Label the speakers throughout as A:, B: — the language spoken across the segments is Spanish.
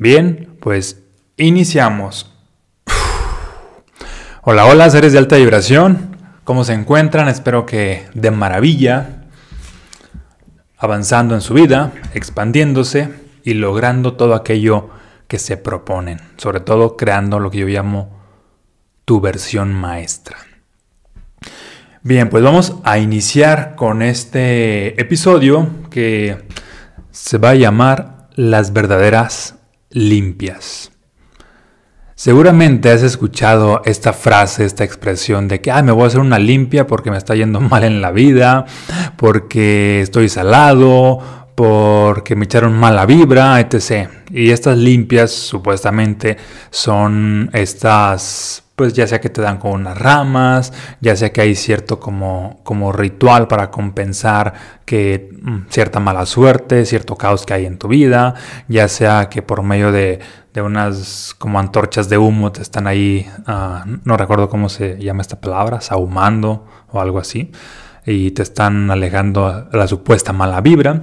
A: Bien, pues iniciamos. Hola, hola, seres de alta vibración. ¿Cómo se encuentran? Espero que de maravilla, avanzando en su vida, expandiéndose y logrando todo aquello que se proponen. Sobre todo creando lo que yo llamo tu versión maestra. Bien, pues vamos a iniciar con este episodio que se va a llamar Las verdaderas limpias. Seguramente has escuchado esta frase, esta expresión de que me voy a hacer una limpia porque me está yendo mal en la vida, porque estoy salado, porque me echaron mala vibra, etc. Y estas limpias supuestamente son estas pues ya sea que te dan con unas ramas, ya sea que hay cierto como, como ritual para compensar que mm, cierta mala suerte, cierto caos que hay en tu vida, ya sea que por medio de, unas como antorchas de humo te están ahí, ah, no recuerdo cómo se llama esta palabra, sahumando o algo así, y te están alejando la supuesta mala vibra.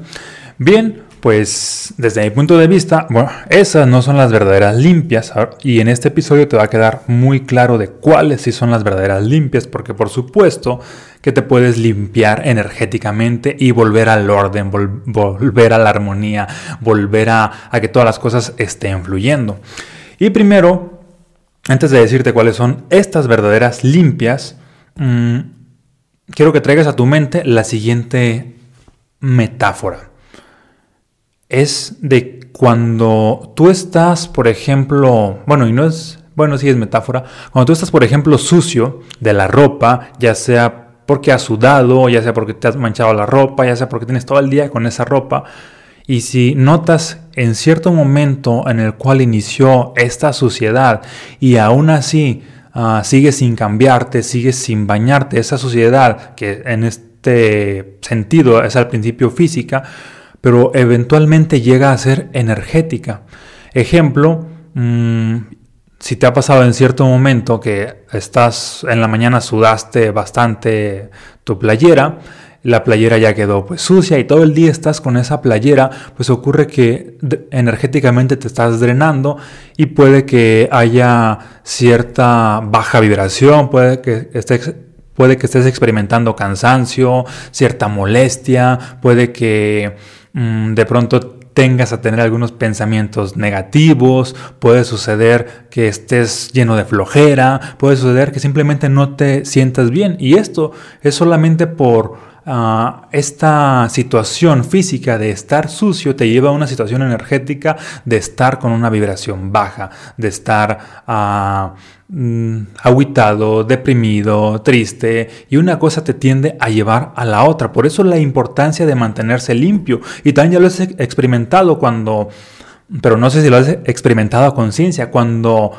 A: Bien, pues desde mi punto de vista, bueno, esas no son las verdaderas limpias y en este episodio te va a quedar muy claro de cuáles sí son las verdaderas limpias, porque por supuesto que te puedes limpiar energéticamente y volver al orden, volver a la armonía, volver a, que todas las cosas estén fluyendo. Y primero, antes de decirte cuáles son estas verdaderas limpias, mm, quiero que traigas a tu mente la siguiente metáfora es de cuando tú estás, por ejemplo, bueno, y no es, bueno, sí es metáfora, cuando tú estás, por ejemplo, sucio de la ropa, ya sea porque has sudado, ya sea porque te has manchado la ropa, ya sea porque tienes todo el día con esa ropa, y si notas en cierto momento en el cual inició esta suciedad y aún así uh, sigues sin cambiarte, sigues sin bañarte, esa suciedad que en este sentido es al principio física, pero eventualmente llega a ser energética. Ejemplo, mm, si te ha pasado en cierto momento que estás en la mañana sudaste bastante tu playera, la playera ya quedó pues sucia y todo el día estás con esa playera, pues ocurre que energéticamente te estás drenando y puede que haya cierta baja vibración, puede que estés puede que estés experimentando cansancio, cierta molestia, puede que de pronto tengas a tener algunos pensamientos negativos, puede suceder que estés lleno de flojera, puede suceder que simplemente no te sientas bien. Y esto es solamente por ah, esta situación física de estar sucio te lleva a una situación energética de estar con una vibración baja, de estar... Uh, Mm, aguitado, deprimido, triste, y una cosa te tiende a llevar a la otra. Por eso la importancia de mantenerse limpio. Y también ya lo has experimentado cuando, pero no sé si lo has experimentado a conciencia, cuando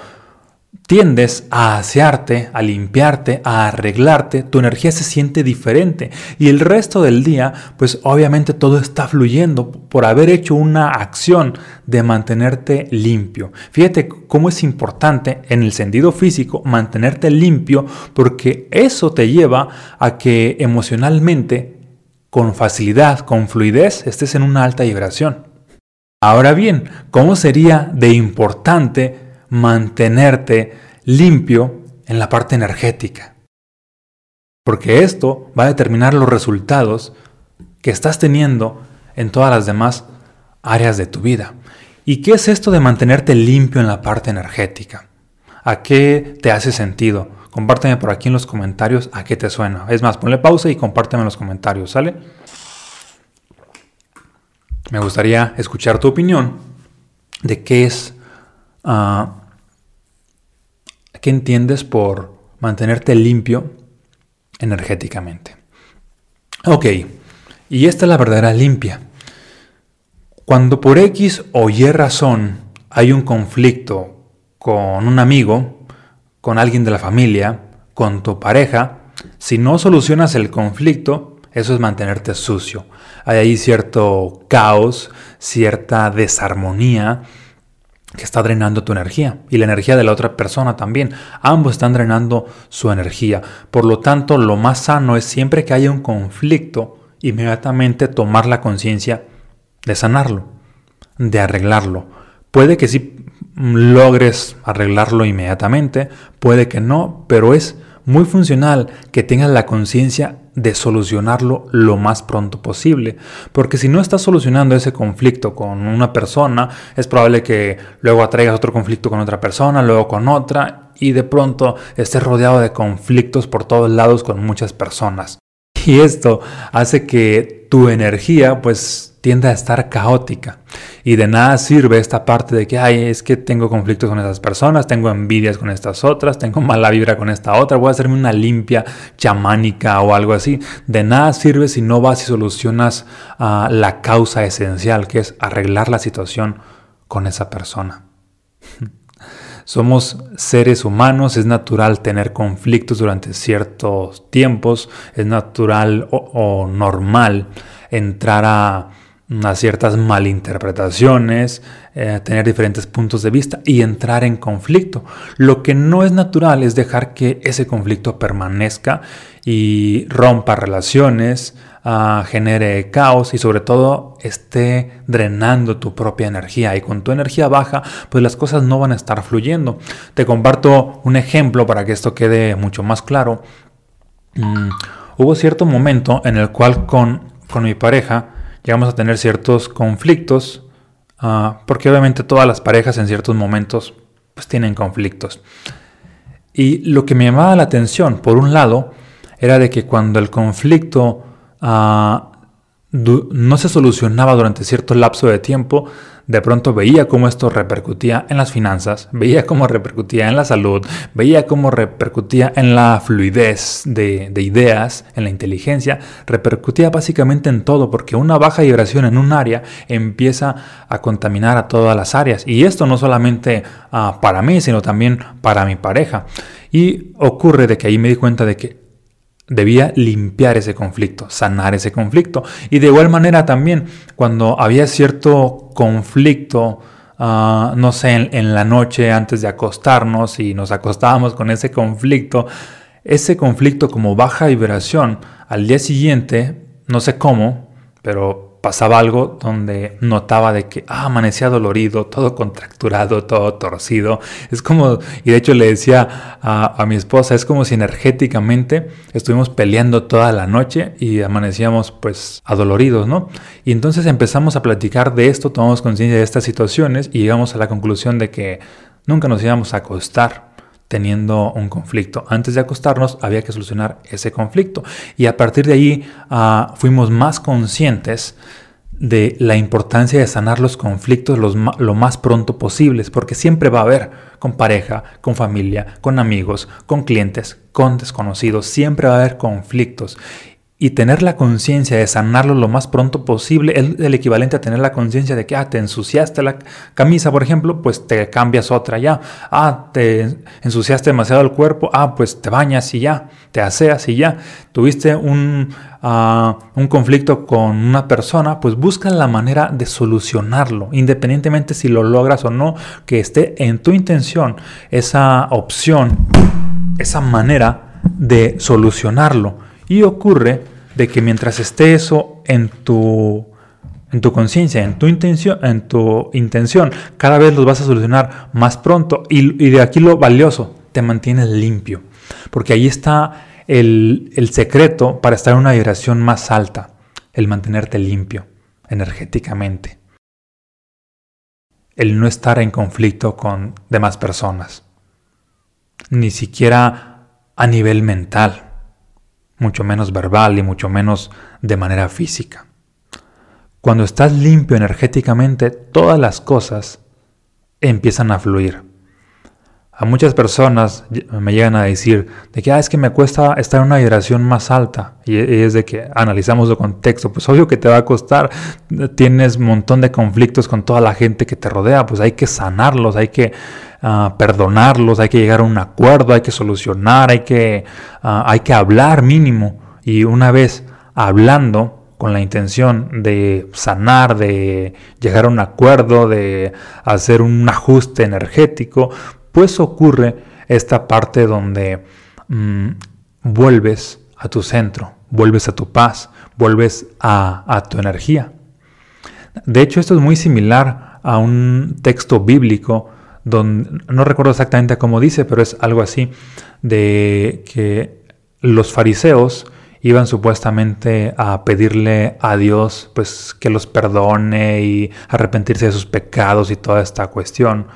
A: tiendes a asearte, a limpiarte, a arreglarte, tu energía se siente diferente y el resto del día, pues obviamente todo está fluyendo por haber hecho una acción de mantenerte limpio. Fíjate cómo es importante en el sentido físico mantenerte limpio porque eso te lleva a que emocionalmente, con facilidad, con fluidez, estés en una alta vibración. Ahora bien, ¿cómo sería de importante mantenerte limpio en la parte energética. Porque esto va a determinar los resultados que estás teniendo en todas las demás áreas de tu vida. ¿Y qué es esto de mantenerte limpio en la parte energética? ¿A qué te hace sentido? Compárteme por aquí en los comentarios a qué te suena. Es más, ponle pausa y compárteme en los comentarios, ¿sale? Me gustaría escuchar tu opinión de qué es ah, ¿Qué entiendes por mantenerte limpio energéticamente? Ok, y esta es la verdadera limpia. Cuando por X o Y razón hay un conflicto con un amigo, con alguien de la familia, con tu pareja, si no solucionas el conflicto, eso es mantenerte sucio. Hay ahí cierto caos, cierta desarmonía, que está drenando tu energía y la energía de la otra persona también. Ambos están drenando su energía. Por lo tanto, lo más sano es siempre que haya un conflicto, inmediatamente tomar la conciencia de sanarlo, de arreglarlo. Puede que sí logres arreglarlo inmediatamente, puede que no, pero es muy funcional que tengas la conciencia de solucionarlo lo más pronto posible. Porque si no estás solucionando ese conflicto con una persona, es probable que luego atraigas otro conflicto con otra persona, luego con otra, y de pronto estés rodeado de conflictos por todos lados con muchas personas. Y esto hace que tu energía pues tiende a estar caótica. Y de nada sirve esta parte de que, ay, es que tengo conflictos con esas personas, tengo envidias con estas otras, tengo mala vibra con esta otra, voy a hacerme una limpia chamánica o algo así. De nada sirve si no vas y solucionas ah, la causa esencial, que es arreglar la situación con esa persona. Somos seres humanos, es natural tener conflictos durante ciertos tiempos, es natural o, normal entrar a, ciertas malinterpretaciones, eh, tener diferentes puntos de vista y entrar en conflicto. Lo que no es natural es dejar que ese conflicto permanezca y rompa relaciones, genere caos y sobre todo esté drenando tu propia energía. Y con tu energía baja, pues las cosas no van a estar fluyendo. Te comparto un ejemplo para que esto quede mucho más claro. Mm, hubo cierto momento en el cual con, con mi pareja llegamos a tener ciertos conflictos, ah, porque obviamente todas las parejas en ciertos momentos pues tienen conflictos. Y lo que me llamaba la atención, por un lado, era de que cuando el conflicto Ah, no se solucionaba durante cierto lapso de tiempo, de pronto veía cómo esto repercutía en las finanzas, veía cómo repercutía en la salud, veía cómo repercutía en la fluidez de, de, ideas, en la inteligencia, repercutía básicamente en todo, porque una baja vibración en un área empieza a contaminar a todas las áreas. Y esto no solamente ah, para mí, sino también para mi pareja. Y ocurre de que ahí me di cuenta de que Debía limpiar ese conflicto, sanar ese conflicto. Y de igual manera también, cuando había cierto conflicto, ah, no sé, en, en, la noche antes de acostarnos y nos acostábamos con ese conflicto, ese conflicto como baja vibración, al día siguiente, no sé cómo, pero pasaba algo donde notaba de que ah, amanecía dolorido, todo contracturado, todo torcido. Es como, y de hecho le decía a, mi esposa, es como si energéticamente estuvimos peleando toda la noche y amanecíamos pues adoloridos, ¿no? Y entonces empezamos a platicar de esto, tomamos conciencia de estas situaciones y llegamos a la conclusión de que nunca nos íbamos a acostar teniendo un conflicto. Antes de acostarnos había que solucionar ese conflicto. Y a partir de ahí ah, fuimos más conscientes de la importancia de sanar los conflictos lo más pronto posibles, porque siempre va a haber con pareja, con familia, con amigos, con clientes, con desconocidos, siempre va a haber conflictos y tener la conciencia de sanarlo lo más pronto posible es el equivalente a tener la conciencia de que, ah, te ensuciaste la camisa, por ejemplo, pues te cambias otra ya. Ah, te ensuciaste demasiado el cuerpo, ah, pues te bañas y ya, te aseas y ya. Tuviste un, ah, un conflicto con una persona, pues busca la manera de solucionarlo, independientemente si lo logras o no, que esté en tu intención esa opción, esa manera de solucionarlo y ocurre de que mientras esté eso en tu, en tu conciencia, en tu intención, en tu intención, cada vez los vas a solucionar más pronto. Y, de aquí lo valioso, te mantienes limpio. Porque ahí está el, el secreto para estar en una vibración más alta, el mantenerte limpio energéticamente. El no estar en conflicto con demás personas. Ni siquiera a nivel mental mucho menos verbal y mucho menos de manera física. Cuando estás limpio energéticamente, todas las cosas empiezan a fluir. A muchas personas me llegan a decir de que ah, es que me cuesta estar en una vibración más alta. Y es de que analizamos el contexto. Pues obvio que te va a costar. Tienes un montón de conflictos con toda la gente que te rodea. Pues hay que sanarlos, hay que perdonarlos, hay que llegar a un acuerdo, hay que solucionar, hay que, hay que hablar mínimo. Y una vez hablando con la intención de sanar, de llegar a un acuerdo, de hacer un ajuste energético, pues ocurre esta parte donde mm, vuelves a tu centro, vuelves a tu paz, vuelves a, a tu energía. De hecho, esto es muy similar a un texto bíblico donde no recuerdo exactamente cómo dice, pero es algo así de que los fariseos iban supuestamente a pedirle a Dios pues que los perdone y arrepentirse de sus pecados y toda esta cuestión.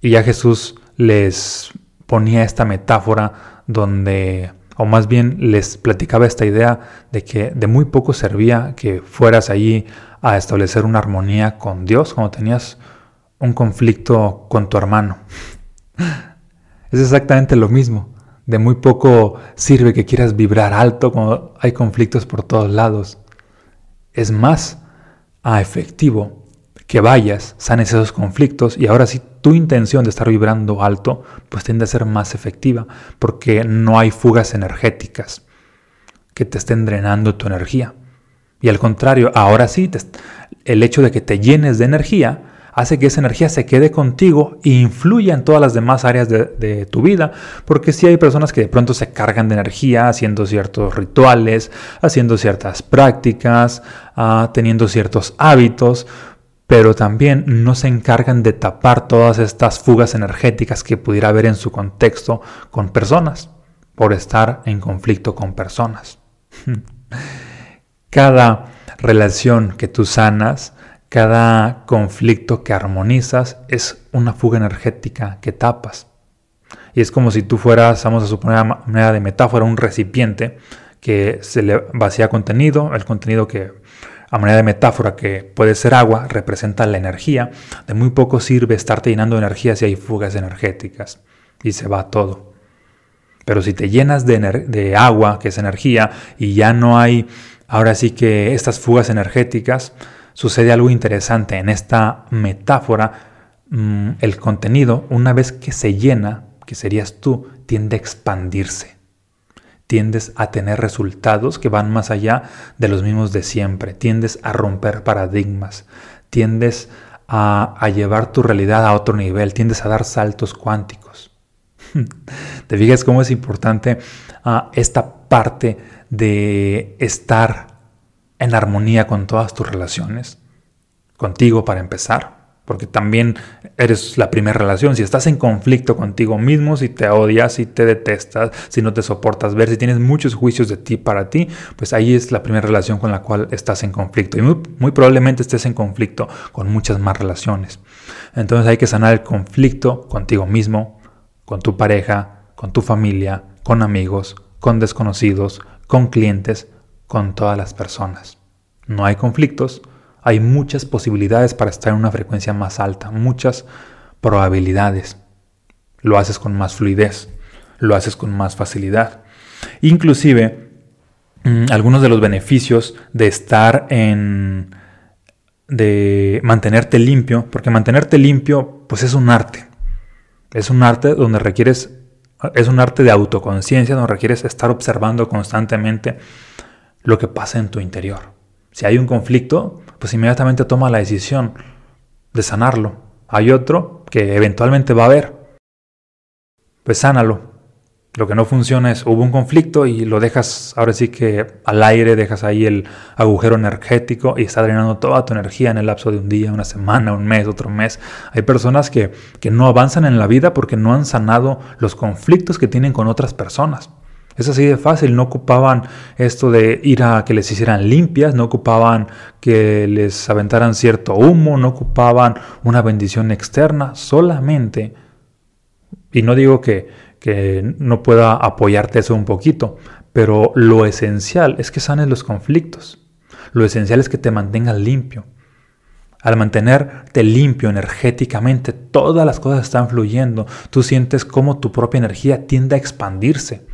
A: Y ya Jesús les ponía esta metáfora donde o más bien les platicaba esta idea de que de muy poco servía que fueras allí a establecer una armonía con Dios cuando tenías un conflicto con tu hermano. Es exactamente lo mismo. De muy poco sirve que quieras vibrar alto cuando hay conflictos por todos lados. Es más a efectivo que vayas, sanes esos conflictos y ahora sí tu intención de estar vibrando alto pues tiende a ser más efectiva porque no hay fugas energéticas que te estén drenando tu energía. Y al contrario, ahora sí, el hecho de que te llenes de energía hace que esa energía se quede contigo e influya en todas las demás áreas de, tu vida, porque si hay personas que de pronto se cargan de energía haciendo ciertos rituales, haciendo ciertas prácticas, ah, teniendo ciertos hábitos, pero también no se encargan de tapar todas estas fugas energéticas que pudiera haber en su contexto con personas, por estar en conflicto con personas. Cada relación que tú sanas, cada conflicto que armonizas es una fuga energética que tapas. Y es como si tú fueras, vamos a suponer de metáfora, un recipiente que se le vacía contenido, el contenido que a manera de metáfora que puede ser agua, representa la energía. De muy poco sirve estarte llenando de energía si hay fugas energéticas y se va todo. Pero si te llenas de, agua, que es energía, y ya no hay, ahora sí que estas fugas energéticas, sucede algo interesante. En esta metáfora, mm, el contenido, una vez que se llena, que serías tú, tiende a expandirse. Tiendes a tener resultados que van más allá de los mismos de siempre. Tiendes a romper paradigmas. Tiendes a, llevar tu realidad a otro nivel. Tiendes a dar saltos cuánticos. ¿Te fijas cómo es importante ah, esta parte de estar en armonía con todas tus relaciones, contigo para empezar, porque también eres la primera relación. Si estás en conflicto contigo mismo, si te odias, si te detestas, si no te soportas ver, si tienes muchos juicios de ti para ti, pues ahí es la primera relación con la cual estás en conflicto. Y muy, muy probablemente estés en conflicto con muchas más relaciones. Entonces hay que sanar el conflicto contigo mismo, con tu pareja, con tu familia, con amigos, con desconocidos, con clientes, con todas las personas. No hay conflictos, hay muchas posibilidades para estar en una frecuencia más alta, muchas probabilidades. Lo haces con más fluidez, lo haces con más facilidad. Inclusive, mm, algunos de los beneficios de estar en de mantenerte limpio, porque mantenerte limpio pues es un arte. Es un arte donde requieres es un arte de autoconciencia donde requieres estar observando constantemente lo que pasa en tu interior. Si hay un conflicto, pues inmediatamente toma la decisión de sanarlo. Hay otro que eventualmente va a haber. Pues sánalo. Lo que no funciona es, hubo un conflicto y lo dejas ahora sí que al aire, dejas ahí el agujero energético y está drenando toda tu energía en el lapso de un día, una semana, un mes, otro mes. Hay personas que, que no avanzan en la vida porque no han sanado los conflictos que tienen con otras personas. Es así de fácil, no ocupaban esto de ir a que les hicieran limpias, no ocupaban que les aventaran cierto humo, no ocupaban una bendición externa, solamente, y no digo que, que no pueda apoyarte eso un poquito, pero lo esencial es que sanes los conflictos, lo esencial es que te mantengas limpio. Al mantenerte limpio energéticamente, todas las cosas están fluyendo. Tú sientes cómo tu propia energía tiende a expandirse.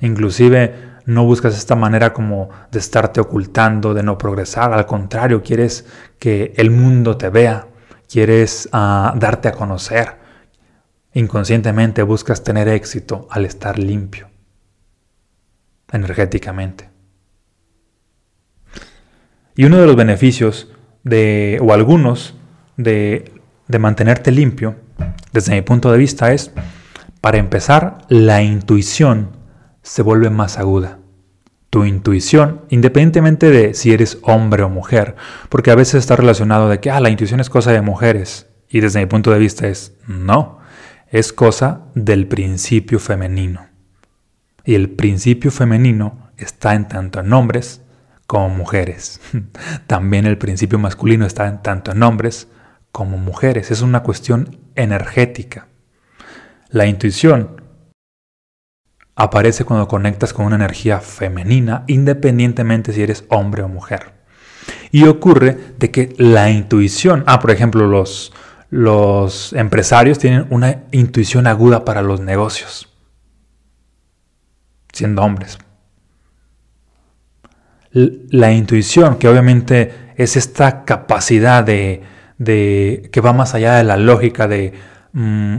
A: Inclusive no buscas esta manera como de estarte ocultando, de no progresar. Al contrario, quieres que el mundo te vea, quieres ah, darte a conocer. Inconscientemente buscas tener éxito al estar limpio energéticamente. Y uno de los beneficios de, o algunos de, de mantenerte limpio, desde mi punto de vista, es, para empezar, la intuición se vuelve más aguda. tu intuición, independientemente de si eres hombre o mujer, porque a veces está relacionado de que ah, la intuición es cosa de mujeres, y desde mi punto de vista es no, es cosa del principio femenino. Y el principio femenino está en tanto en hombres como mujeres. También el principio masculino está en tanto en hombres como mujeres. Es una cuestión energética. La intuición aparece cuando conectas con una energía femenina, independientemente si eres hombre o mujer. Y ocurre de que la intuición, ah, por ejemplo, los, los empresarios tienen una intuición aguda para los negocios, siendo hombres. La intuición, que obviamente es esta capacidad de, que va más allá de la lógica de, mm,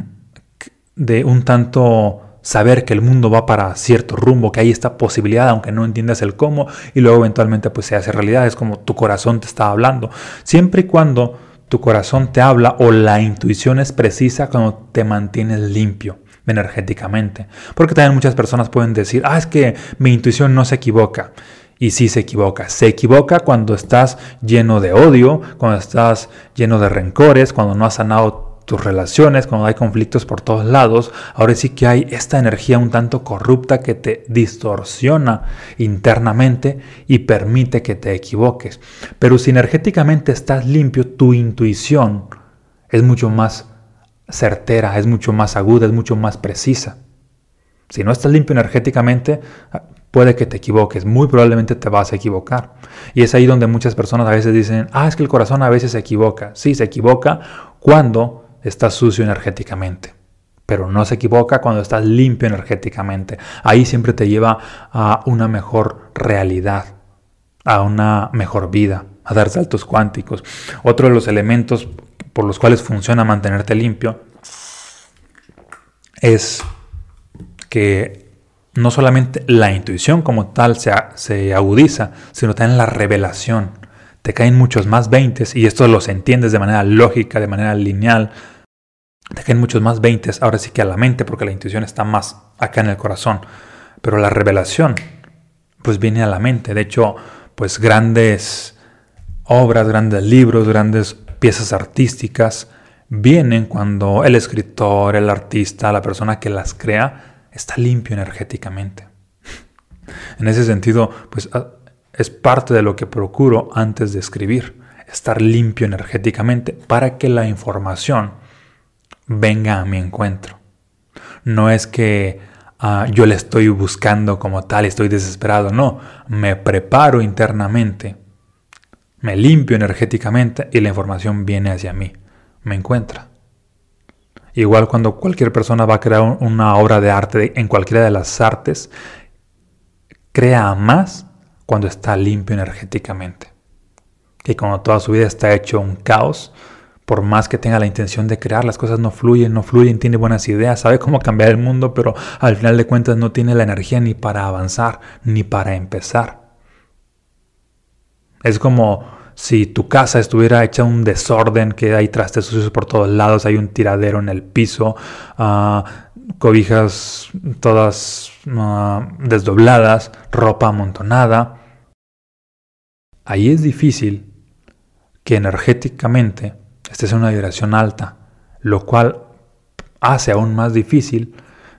A: de un tanto saber que el mundo va para cierto rumbo, que hay esta posibilidad, aunque no entiendas el cómo, y luego eventualmente pues se hace realidad, es como tu corazón te está hablando. Siempre y cuando tu corazón te habla o la intuición es precisa cuando te mantienes limpio energéticamente. Porque también muchas personas pueden decir, ah, es que mi intuición no se equivoca. Y sí se equivoca. Se equivoca cuando estás lleno de odio, cuando estás lleno de rencores, cuando no has sanado tus relaciones, cuando hay conflictos por todos lados, ahora sí que hay esta energía un tanto corrupta que te distorsiona internamente y permite que te equivoques. Pero si energéticamente estás limpio, tu intuición es mucho más certera, es mucho más aguda, es mucho más precisa. Si no estás limpio energéticamente, puede que te equivoques, muy probablemente te vas a equivocar. Y es ahí donde muchas personas a veces dicen, ah, es que el corazón a veces se equivoca. Sí, se equivoca cuando estás sucio energéticamente. Pero no se equivoca cuando estás limpio energéticamente. Ahí siempre te lleva a una mejor realidad, a una mejor vida, a dar saltos cuánticos. Otro de los elementos por los cuales funciona mantenerte limpio es que no solamente la intuición como tal se, se agudiza, sino también la revelación te caen muchos más veintes y esto los entiendes de manera lógica, de manera lineal. Te caen muchos más veintes, ahora sí que a la mente, porque la intuición está más acá en el corazón. Pero la revelación, pues viene a la mente. De hecho, pues grandes obras, grandes libros, grandes piezas artísticas vienen cuando el escritor, el artista, la persona que las crea, está limpio energéticamente. En ese sentido, pues es parte de lo que procuro antes de escribir, estar limpio energéticamente para que la información venga a mi encuentro. No es que ah, yo le estoy buscando como tal, estoy desesperado, no, me preparo internamente, me limpio energéticamente y la información viene hacia mí, me encuentra. Igual cuando cualquier persona va a crear una obra de arte en cualquiera de las artes, crea más cuando está limpio energéticamente. Que cuando toda su vida está hecho un caos, por más que tenga la intención de crear, las cosas no fluyen, no fluyen, tiene buenas ideas, sabe cómo cambiar el mundo, pero al final de cuentas no tiene la energía ni para avanzar, ni para empezar. Es como si tu casa estuviera hecha un desorden, que hay trastes sucios por todos lados, hay un tiradero en el piso, uh, cobijas todas uh, desdobladas, ropa amontonada ahí es difícil que energéticamente estés en una vibración alta, lo cual hace aún más difícil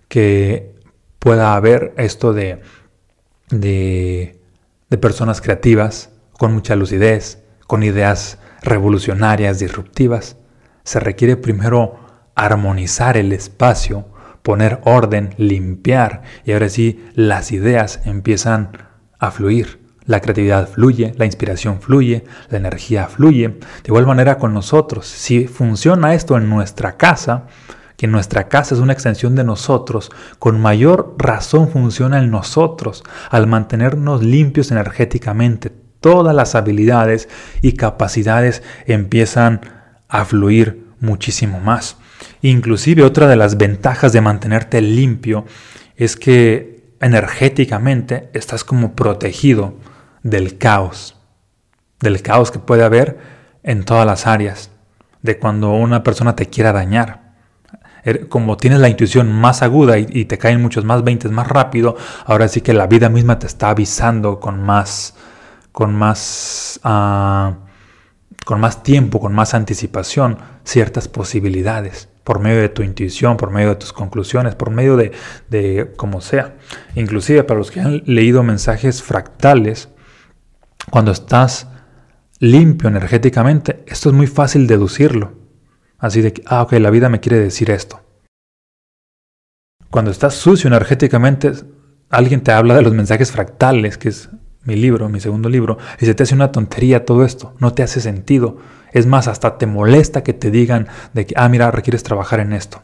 A: que pueda haber esto de, de, personas creativas, con mucha lucidez, con ideas revolucionarias, disruptivas. Se requiere primero armonizar el espacio, poner orden, limpiar, y ahora sí las ideas empiezan a fluir. La creatividad fluye, la inspiración fluye, la energía fluye. De igual manera con nosotros, si funciona esto en nuestra casa, que nuestra casa es una extensión de nosotros, con mayor razón funciona en nosotros al mantenernos limpios energéticamente. Todas las habilidades y capacidades empiezan a fluir muchísimo más. Inclusive otra de las ventajas de mantenerte limpio es que energéticamente estás como protegido del caos, del caos que puede haber en todas las áreas, de cuando una persona te quiera dañar. Er, como tienes la intuición más aguda y, te caen muchos más 20 más rápido, ahora sí que la vida misma te está avisando con más, con más, uh, con más tiempo, con más anticipación, ciertas posibilidades por medio de tu intuición, por medio de tus conclusiones, por medio de, de como sea. Inclusive para los que han leído mensajes fractales, cuando estás limpio energéticamente, esto es muy fácil deducirlo. Así de que, ah, ok, la vida me quiere decir esto. Cuando estás sucio energéticamente, alguien te habla de los mensajes fractales, que es mi libro, mi segundo libro, y se te hace una tontería todo esto, no te hace sentido. Es más, hasta te molesta que te digan de que, ah, mira, requieres trabajar en esto.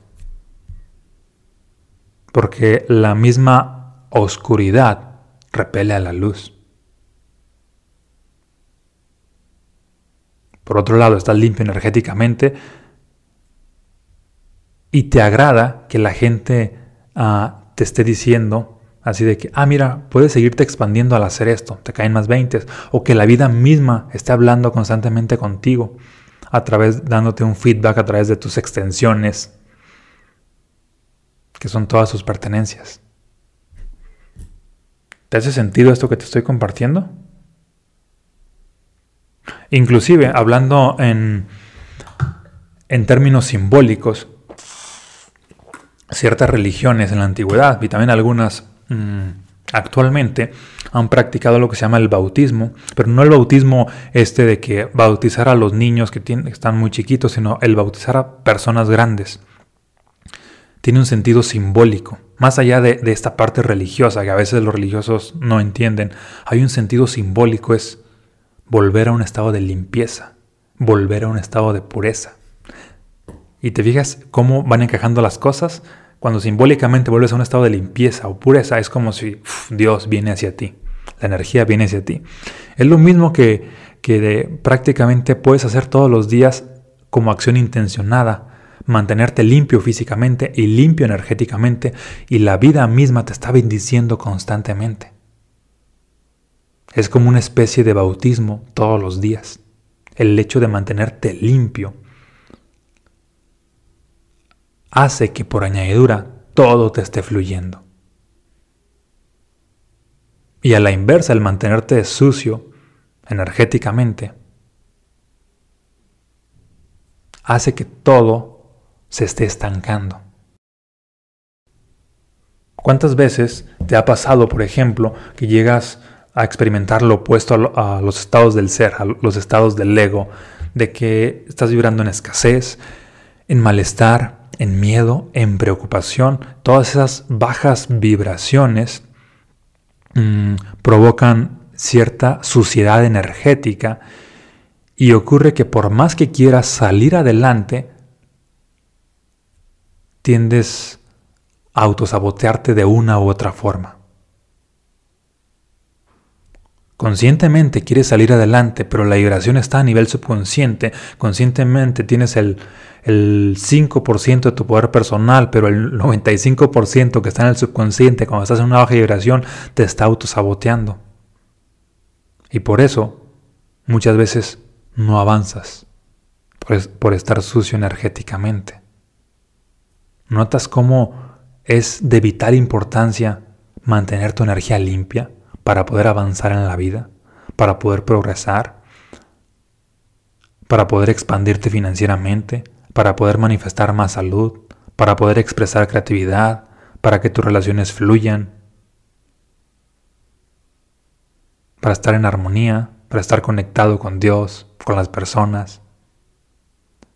A: Porque la misma oscuridad repele a la luz. Por otro lado, estás limpio energéticamente y te agrada que la gente ah, te esté diciendo así de que, ah, mira, puedes seguirte expandiendo al hacer esto, te caen más 20, o que la vida misma esté hablando constantemente contigo, a través, dándote un feedback a través de tus extensiones, que son todas sus pertenencias. ¿Te hace sentido esto que te estoy compartiendo? Inclusive, hablando en, en términos simbólicos, ciertas religiones en la antigüedad y también algunas mm, actualmente han practicado lo que se llama el bautismo, pero no el bautismo este de que bautizar a los niños que, están muy chiquitos, sino el bautizar a personas grandes. Tiene un sentido simbólico. Más allá de, de esta parte religiosa, que a veces los religiosos no entienden, hay un sentido simbólico, es volver a un estado de limpieza, volver a un estado de pureza. Y te fijas cómo van encajando las cosas. Cuando simbólicamente vuelves a un estado de limpieza o pureza, es como si Dios viene hacia ti, la energía viene hacia ti. Es lo mismo que, que prácticamente puedes hacer todos los días como acción intencionada, mantenerte limpio físicamente y limpio energéticamente, y la vida misma te está bendiciendo constantemente. Es como una especie de bautismo todos los días. El hecho de mantenerte limpio hace que por añadidura todo te esté fluyendo. Y a la inversa, el mantenerte sucio energéticamente hace que todo se esté estancando. ¿Cuántas veces te ha pasado, por ejemplo, que llegas a experimentar lo opuesto a, los estados del ser, a los estados del ego, de que estás vibrando en escasez, en malestar, en miedo, en preocupación. Todas esas bajas vibraciones mm, provocan cierta suciedad energética y ocurre que por más que quieras salir adelante, tiendes a autosabotearte de una u otra forma. Conscientemente quieres salir adelante, pero la vibración está a nivel subconsciente. Conscientemente tienes el, el 5% de tu poder personal, pero el 95% que está en el subconsciente, cuando estás en una baja vibración, te está autosaboteando. Y por eso, muchas veces no avanzas, por, por estar sucio energéticamente. ¿Notas cómo es de vital importancia mantener tu energía limpia? Para poder avanzar en la vida, para poder progresar, para poder expandirte financieramente, para poder manifestar más salud, para poder expresar creatividad, para que tus relaciones fluyan, para estar en armonía, para estar conectado con Dios, con las personas,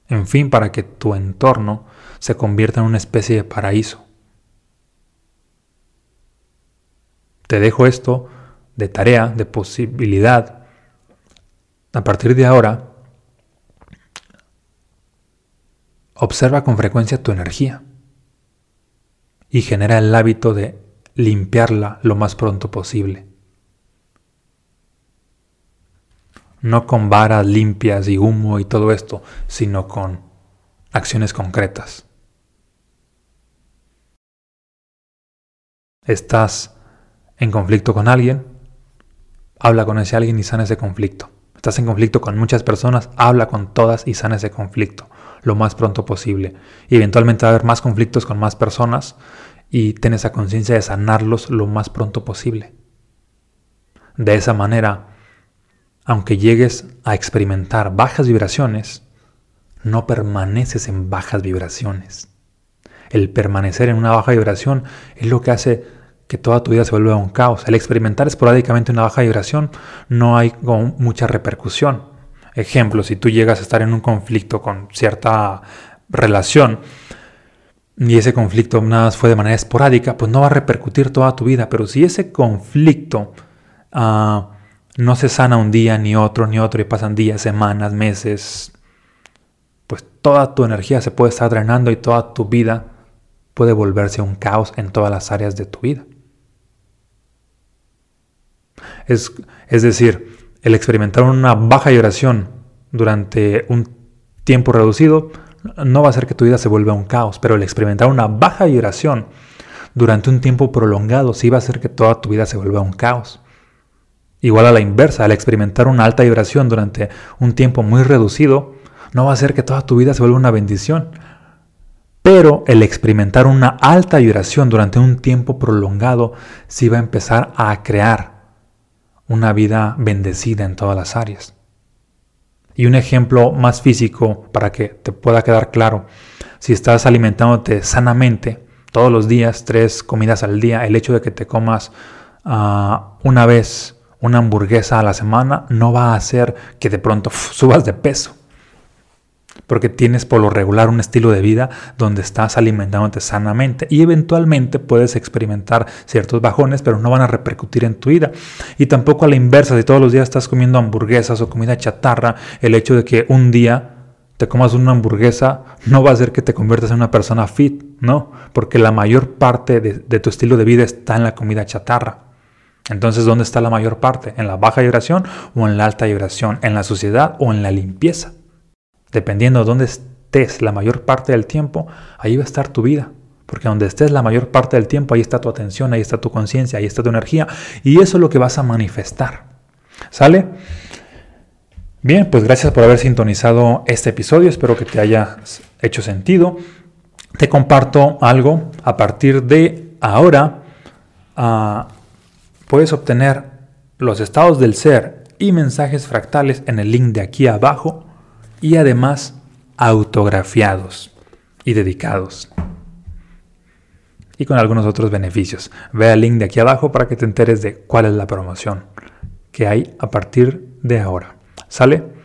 A: en fin, para que tu entorno se convierta en una especie de paraíso. Te dejo esto de tarea, de posibilidad, a partir de ahora, observa con frecuencia tu energía y genera el hábito de limpiarla lo más pronto posible. No con varas limpias y humo y todo esto, sino con acciones concretas. Estás en conflicto con alguien, habla con ese alguien y sana ese conflicto. Estás en conflicto con muchas personas, habla con todas y sana ese conflicto. lo más pronto posible. Y eventualmente va a haber más conflictos con más personas y ten esa conciencia de sanarlos lo más pronto posible. De esa manera, aunque llegues a experimentar bajas vibraciones, no permaneces en bajas vibraciones. El permanecer en una baja vibración es lo que hace que toda tu vida se vuelva un caos. El experimentar esporádicamente una baja vibración no hay mucha repercusión. Ejemplo, si tú llegas a estar en un conflicto con cierta relación y ese conflicto nada más fue de manera esporádica, pues no va a repercutir toda tu vida. Pero si ese conflicto Ah, no se sana un día, ni otro, ni otro, y pasan días, semanas, meses, pues toda tu energía se puede estar drenando y toda tu vida puede volverse un caos en todas las áreas de tu vida. Es, decir, el experimentar una baja vibración durante un tiempo reducido no va a hacer que tu vida se vuelva un caos, pero el experimentar una baja vibración durante un tiempo prolongado sí va a hacer que toda tu vida se vuelva un caos. Igual a la inversa, al experimentar una alta vibración durante un tiempo muy reducido, no va a hacer que toda tu vida se vuelva una bendición. Pero el experimentar una alta vibración durante un tiempo prolongado sí va a empezar a crear una vida bendecida en todas las áreas. Y un ejemplo más físico para que te pueda quedar claro, si estás alimentándote sanamente todos los días, tres comidas al día, el hecho de que te comas ah, una vez una hamburguesa a la semana no va a hacer que de pronto subas de peso. Porque tienes por lo regular un estilo de vida donde estás alimentándote sanamente y eventualmente puedes experimentar ciertos bajones, pero no van a repercutir en tu vida. Y tampoco a la inversa, si todos los días estás comiendo hamburguesas o comida chatarra, el hecho de que un día te comas una hamburguesa no va a hacer que te conviertas en una persona fit, no, porque la mayor parte de tu estilo de vida está en la comida chatarra. Entonces, ¿dónde está la mayor parte? ¿En la baja vibración o en la alta vibración? ¿En la suciedad o en la limpieza? Dependiendo de dónde estés la mayor parte del tiempo, ahí va a estar tu vida. Porque donde estés la mayor parte del tiempo, ahí está tu atención, ahí está tu conciencia, ahí está tu energía. Y eso es lo que vas a manifestar. ¿Sale? Bien, pues gracias por haber sintonizado este episodio. Espero que te haya hecho sentido. Te comparto algo a partir de ahora. Uh, Puedes obtener los estados del ser y mensajes fractales en el link de aquí abajo y además autografiados y dedicados. Y con algunos otros beneficios. Ve al link de aquí abajo para que te enteres de cuál es la promoción que hay a partir de ahora. ¿Sale?